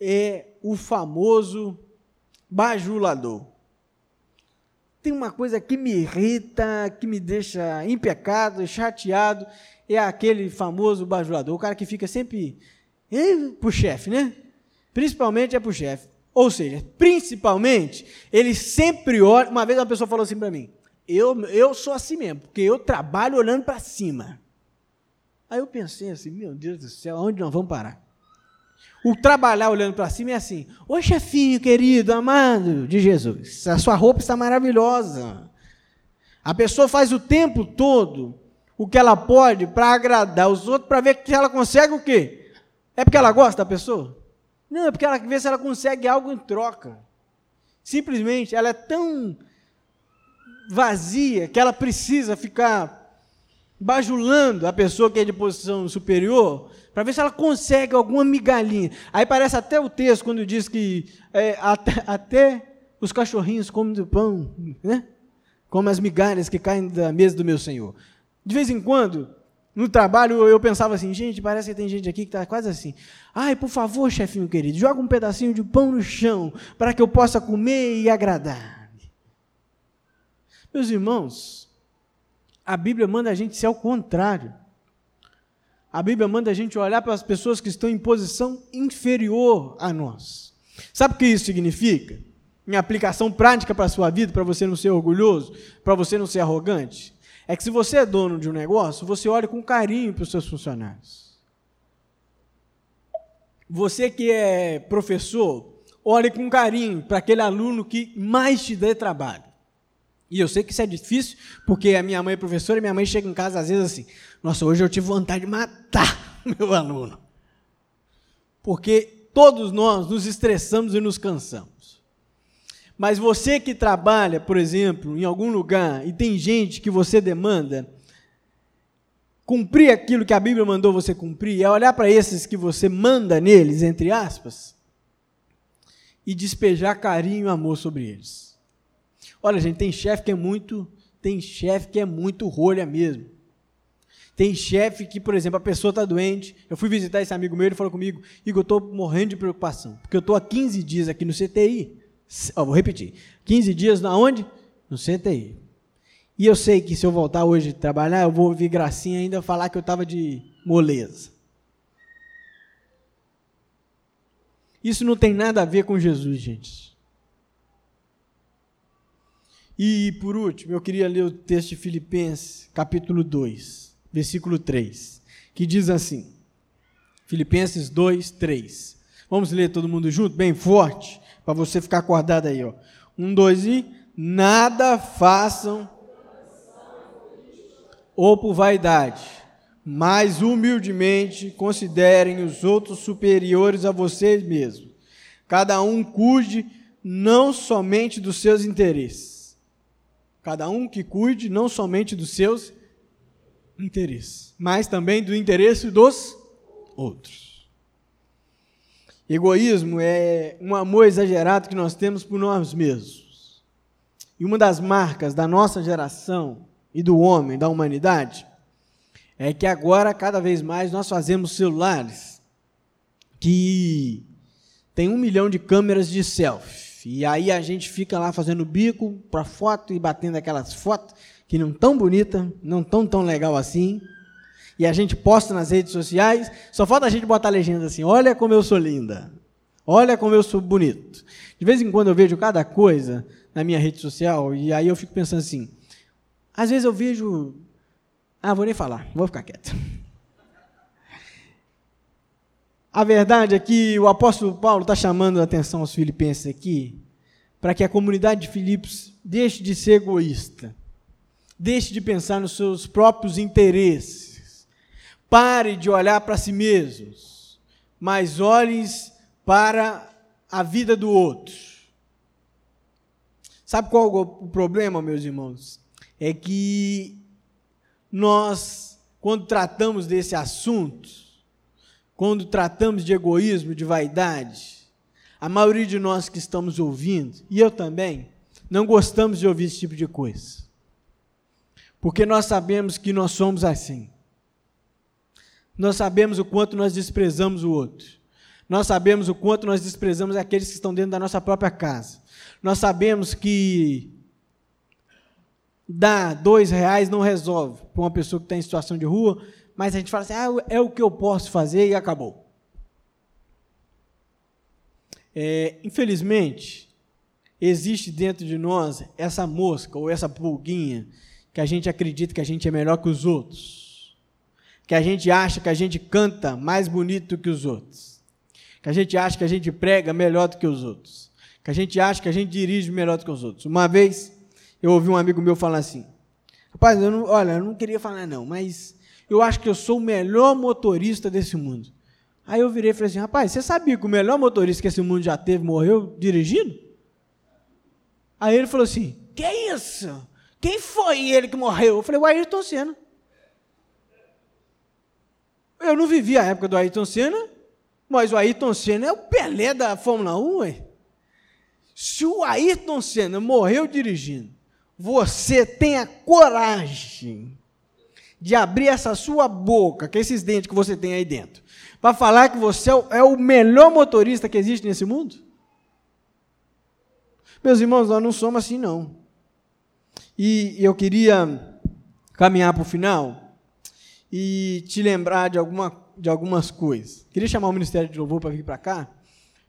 é o famoso bajulador. Tem uma coisa que me irrita, que me deixa em pecado, chateado, é aquele famoso bajulador, o cara que fica sempre pro chefe, né? Principalmente é pro chefe. Ou seja, principalmente, ele sempre olha. Uma vez uma pessoa falou assim para mim: eu, eu sou assim mesmo, porque eu trabalho olhando para cima. Aí eu pensei assim: meu Deus do céu, aonde nós vamos parar? O trabalhar olhando para cima é assim: Oi, chefinho querido, amado de Jesus, a sua roupa está maravilhosa. A pessoa faz o tempo todo o que ela pode para agradar os outros, para ver se ela consegue o quê? É porque ela gosta da pessoa? Não, é porque ela vê se ela consegue algo em troca. Simplesmente ela é tão vazia que ela precisa ficar bajulando a pessoa que é de posição superior para ver se ela consegue alguma migalhinha. Aí parece até o texto quando diz que é, até, até, os cachorrinhos comem do pão, né? como as migalhas que caem da mesa do meu Senhor. De vez em quando, no trabalho, eu pensava assim, gente, parece que tem gente aqui que está quase assim. Ai, por favor, chefinho querido, joga um pedacinho de pão no chão para que eu possa comer e agradar. Meus irmãos, a Bíblia manda a gente ser ao contrário. A Bíblia manda a gente olhar para as pessoas que estão em posição inferior a nós. Sabe o que isso significa? Em aplicação prática para a sua vida, para você não ser orgulhoso, para você não ser arrogante, é que se você é dono de um negócio, você olha com carinho para os seus funcionários. Você que é professor, olhe com carinho para aquele aluno que mais te dê trabalho. E eu sei que isso é difícil, porque a minha mãe é professora e minha mãe chega em casa às vezes assim: Nossa, hoje eu tive vontade de matar [LAUGHS] meu aluno. Porque todos nós nos estressamos e nos cansamos. Mas você que trabalha, por exemplo, em algum lugar e tem gente que você demanda, cumprir aquilo que a Bíblia mandou você cumprir, é olhar para esses que você manda neles, entre aspas, e despejar carinho e amor sobre eles. Olha, gente, tem chefe que é muito, tem chefe que é muito rolha mesmo. Tem chefe que, por exemplo, a pessoa está doente. Eu fui visitar esse amigo meu, ele falou comigo, Igor, eu estou morrendo de preocupação, porque eu estou há 15 dias aqui no CTI. Ó, vou repetir. 15 dias na onde? No CTI. E eu sei que se eu voltar hoje trabalhar, eu vou ouvir gracinha ainda falar que eu estava de moleza. Isso não tem nada a ver com Jesus, gente. E por último, eu queria ler o texto de Filipenses, capítulo 2, versículo 3, que diz assim: Filipenses 2, 3. Vamos ler todo mundo junto, bem forte, para você ficar acordado aí, ó. Um, dois e nada façam ou por vaidade mas humildemente considerem os outros superiores a vocês mesmos. Cada um cuide não somente dos seus interesses. Cada um que cuide não somente dos seus interesses, mas também do interesse dos outros. Egoísmo é um amor exagerado que nós temos por nós mesmos. E uma das marcas da nossa geração e do homem, da humanidade, é que agora, cada vez mais, nós fazemos celulares que tem um milhão de câmeras de selfie. E aí a gente fica lá fazendo bico para foto e batendo aquelas fotos que não tão bonita, não tão tão legal assim. E a gente posta nas redes sociais, só falta a gente botar a legenda assim: "Olha como eu sou linda. Olha como eu sou bonito". De vez em quando eu vejo cada coisa na minha rede social e aí eu fico pensando assim: às vezes eu vejo ah, vou nem falar, vou ficar quieto. A verdade é que o apóstolo Paulo está chamando a atenção aos filipenses aqui, para que a comunidade de Filipos deixe de ser egoísta, deixe de pensar nos seus próprios interesses, pare de olhar para si mesmos, mas olhe para a vida do outro. Sabe qual é o problema, meus irmãos? É que nós, quando tratamos desse assunto, quando tratamos de egoísmo, de vaidade, a maioria de nós que estamos ouvindo, e eu também, não gostamos de ouvir esse tipo de coisa. Porque nós sabemos que nós somos assim. Nós sabemos o quanto nós desprezamos o outro. Nós sabemos o quanto nós desprezamos aqueles que estão dentro da nossa própria casa. Nós sabemos que dar dois reais não resolve para uma pessoa que está em situação de rua, mas a gente fala assim, ah, é o que eu posso fazer e acabou. É, infelizmente, existe dentro de nós essa mosca ou essa pulguinha que a gente acredita que a gente é melhor que os outros, que a gente acha que a gente canta mais bonito que os outros, que a gente acha que a gente prega melhor do que os outros, que a gente acha que a gente dirige melhor do que os outros. Uma vez eu ouvi um amigo meu falar assim, rapaz, eu não, olha, eu não queria falar não, mas eu acho que eu sou o melhor motorista desse mundo. Aí eu virei e falei assim, rapaz, você sabia que o melhor motorista que esse mundo já teve morreu dirigindo? Aí ele falou assim, que isso? Quem foi ele que morreu? Eu falei, o Ayrton Senna. Eu não vivi a época do Ayrton Senna, mas o Ayrton Senna é o Pelé da Fórmula 1, ué. Se o Ayrton Senna morreu dirigindo, você tem a coragem de abrir essa sua boca, que é esses dentes que você tem aí dentro, para falar que você é o melhor motorista que existe nesse mundo? Meus irmãos, nós não somos assim, não. E eu queria caminhar para o final e te lembrar de, alguma, de algumas coisas. Queria chamar o Ministério de Louvor para vir para cá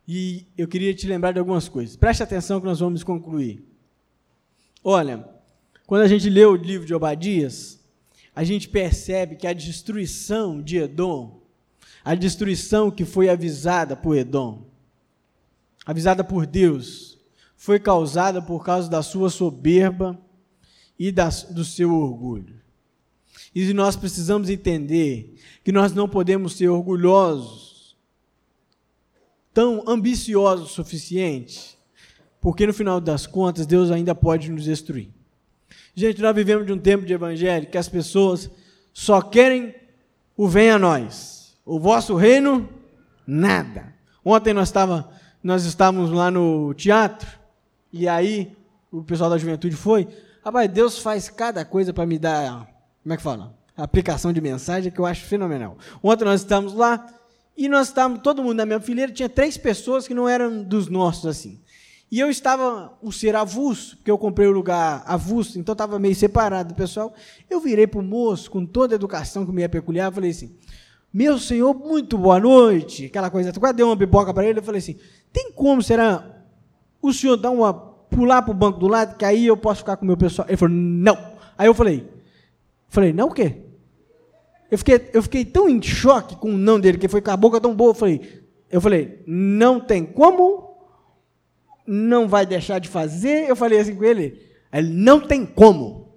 e eu queria te lembrar de algumas coisas. Preste atenção que nós vamos concluir. Olha, quando a gente lê o livro de Obadias, a gente percebe que a destruição de Edom, a destruição que foi avisada por Edom, avisada por Deus, foi causada por causa da sua soberba e da, do seu orgulho. E nós precisamos entender que nós não podemos ser orgulhosos, tão ambiciosos o suficiente, porque no final das contas Deus ainda pode nos destruir. Gente, nós vivemos de um tempo de evangelho que as pessoas só querem o venha a nós. O vosso reino, nada. Ontem nós, estava, nós estávamos lá no teatro, e aí o pessoal da juventude foi. Rapaz, Deus faz cada coisa para me dar, como é que fala? aplicação de mensagem que eu acho fenomenal. Ontem nós estávamos lá, e nós estávamos, todo mundo na minha fileira, tinha três pessoas que não eram dos nossos assim. E eu estava um ser avulso, porque eu comprei o lugar avulso, então estava meio separado do pessoal. Eu virei para o moço, com toda a educação que me é peculiar, falei assim: Meu senhor, muito boa noite. Aquela coisa, quase dei uma pipoca para ele. Eu falei assim: Tem como, será, o senhor dar uma, pular para o banco do lado, que aí eu posso ficar com o meu pessoal? Ele falou: Não. Aí eu falei: Falei, não o quê? Eu fiquei, eu fiquei tão em choque com o não dele, que foi com a boca tão boa. Eu falei, eu falei, não tem como não vai deixar de fazer? Eu falei assim com ele, ele não tem como.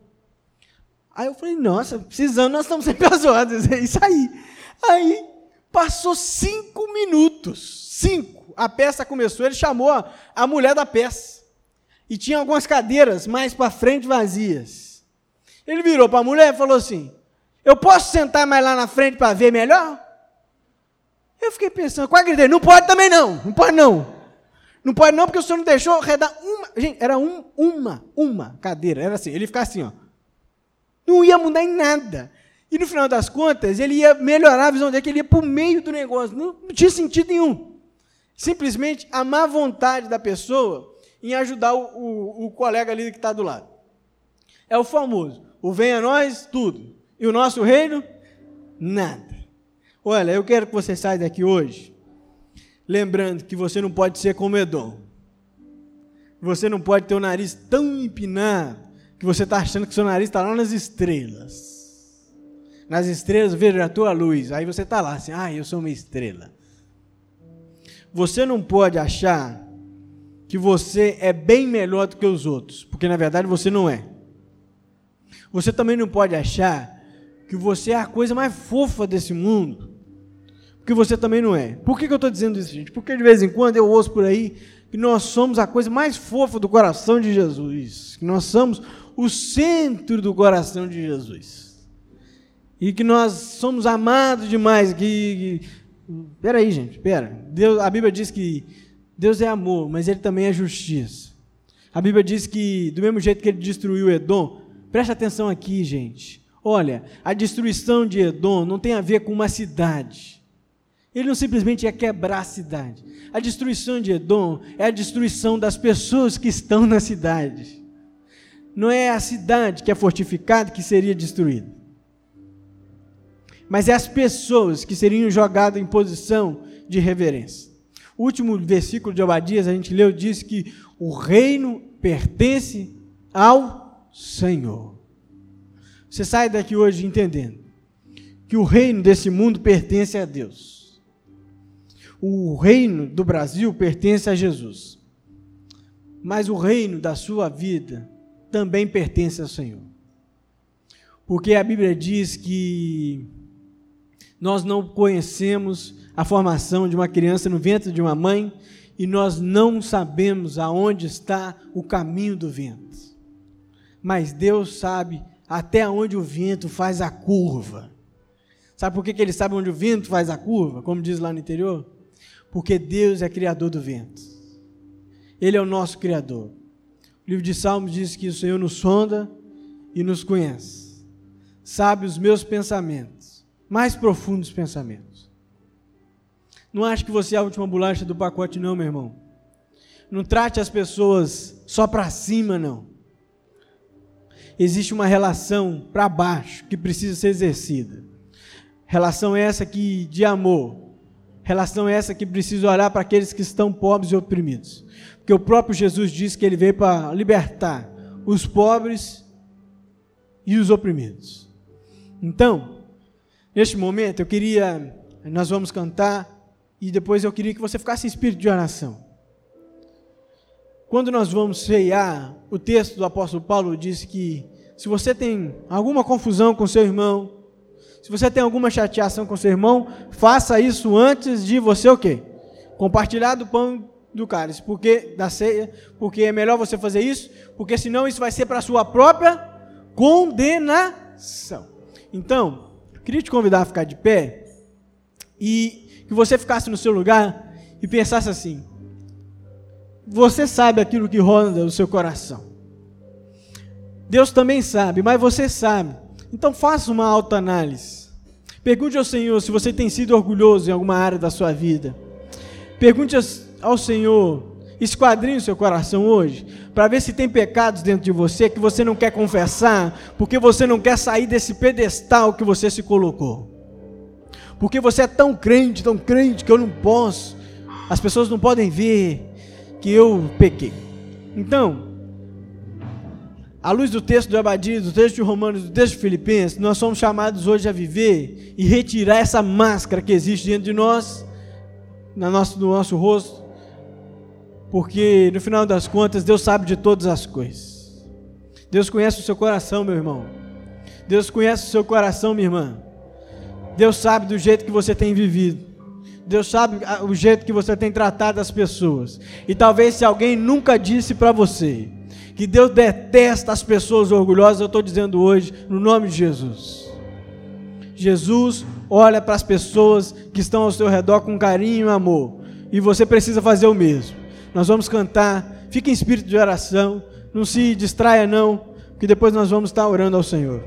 Aí eu falei, nossa, precisando, nós estamos sempre às ordens, [LAUGHS] é isso aí. Aí passou cinco minutos, cinco, a peça começou, ele chamou a, a mulher da peça. E tinha algumas cadeiras mais para frente vazias. Ele virou para a mulher e falou assim: Eu posso sentar mais lá na frente para ver melhor? Eu fiquei pensando, quase gritei, não pode também não, não pode não. Não pode não, porque o senhor não deixou redar uma. Gente, era um, uma, uma cadeira. Era assim, ele ficava assim, ó. Não ia mudar em nada. E no final das contas, ele ia melhorar a visão dele, que ele ia para o meio do negócio. Não, não tinha sentido nenhum. Simplesmente a má vontade da pessoa em ajudar o, o, o colega ali que está do lado. É o famoso. O venha nós, tudo. E o nosso reino, nada. Olha, eu quero que você saia daqui hoje lembrando que você não pode ser como Edom. Você não pode ter o nariz tão empinado que você está achando que seu nariz está lá nas estrelas. Nas estrelas veja a tua luz. Aí você está lá assim, ah, eu sou uma estrela. Você não pode achar que você é bem melhor do que os outros, porque na verdade você não é. Você também não pode achar que você é a coisa mais fofa desse mundo, porque você também não é. Por que, que eu estou dizendo isso, gente? Porque de vez em quando eu ouço por aí que nós somos a coisa mais fofa do coração de Jesus, que nós somos o centro do coração de Jesus. E que nós somos amados demais, que, que aí, gente, espera. Deus, a Bíblia diz que Deus é amor, mas ele também é justiça. A Bíblia diz que do mesmo jeito que ele destruiu Edom, preste atenção aqui, gente. Olha, a destruição de Edom não tem a ver com uma cidade. Ele não simplesmente ia quebrar a cidade. A destruição de Edom é a destruição das pessoas que estão na cidade. Não é a cidade que é fortificada que seria destruída. Mas é as pessoas que seriam jogadas em posição de reverência. O último versículo de Obadias, a gente leu, diz que o reino pertence ao Senhor. Você sai daqui hoje entendendo que o reino desse mundo pertence a Deus o reino do Brasil pertence a Jesus, mas o reino da sua vida também pertence ao Senhor. Porque a Bíblia diz que nós não conhecemos a formação de uma criança no ventre de uma mãe e nós não sabemos aonde está o caminho do vento. Mas Deus sabe até onde o vento faz a curva. Sabe por que ele sabe onde o vento faz a curva? Como diz lá no interior? Porque Deus é criador do vento. Ele é o nosso criador. O livro de Salmos diz que o Senhor nos sonda e nos conhece. Sabe os meus pensamentos, mais profundos pensamentos. Não acho que você é a última bolacha do pacote, não, meu irmão. Não trate as pessoas só para cima, não. Existe uma relação para baixo que precisa ser exercida. Relação essa que de amor, Relação essa que precisa olhar para aqueles que estão pobres e oprimidos. Porque o próprio Jesus disse que ele veio para libertar os pobres e os oprimidos. Então, neste momento eu queria, nós vamos cantar e depois eu queria que você ficasse em espírito de oração. Quando nós vamos ceiar, o texto do apóstolo Paulo diz que se você tem alguma confusão com seu irmão, se você tem alguma chateação com seu irmão, faça isso antes de você o quê? Compartilhar do pão do cálice, porque da ceia, porque é melhor você fazer isso, porque senão isso vai ser para sua própria condenação. Então, queria te convidar a ficar de pé e que você ficasse no seu lugar e pensasse assim: você sabe aquilo que ronda o seu coração. Deus também sabe, mas você sabe então faça uma autoanálise. Pergunte ao Senhor se você tem sido orgulhoso em alguma área da sua vida. Pergunte ao Senhor, esquadrinhe o seu coração hoje, para ver se tem pecados dentro de você que você não quer confessar, porque você não quer sair desse pedestal que você se colocou. Porque você é tão crente, tão crente, que eu não posso, as pessoas não podem ver que eu pequei. Então, à luz do texto do Abadia, do texto de Romanos, do texto de Filipenses, nós somos chamados hoje a viver e retirar essa máscara que existe dentro de nós, no nosso, no nosso rosto, porque no final das contas Deus sabe de todas as coisas. Deus conhece o seu coração, meu irmão. Deus conhece o seu coração, minha irmã. Deus sabe do jeito que você tem vivido. Deus sabe o jeito que você tem tratado as pessoas. E talvez se alguém nunca disse para você que Deus detesta as pessoas orgulhosas, eu estou dizendo hoje, no nome de Jesus. Jesus olha para as pessoas que estão ao seu redor com carinho e amor. E você precisa fazer o mesmo. Nós vamos cantar, fique em espírito de oração, não se distraia não, que depois nós vamos estar orando ao Senhor.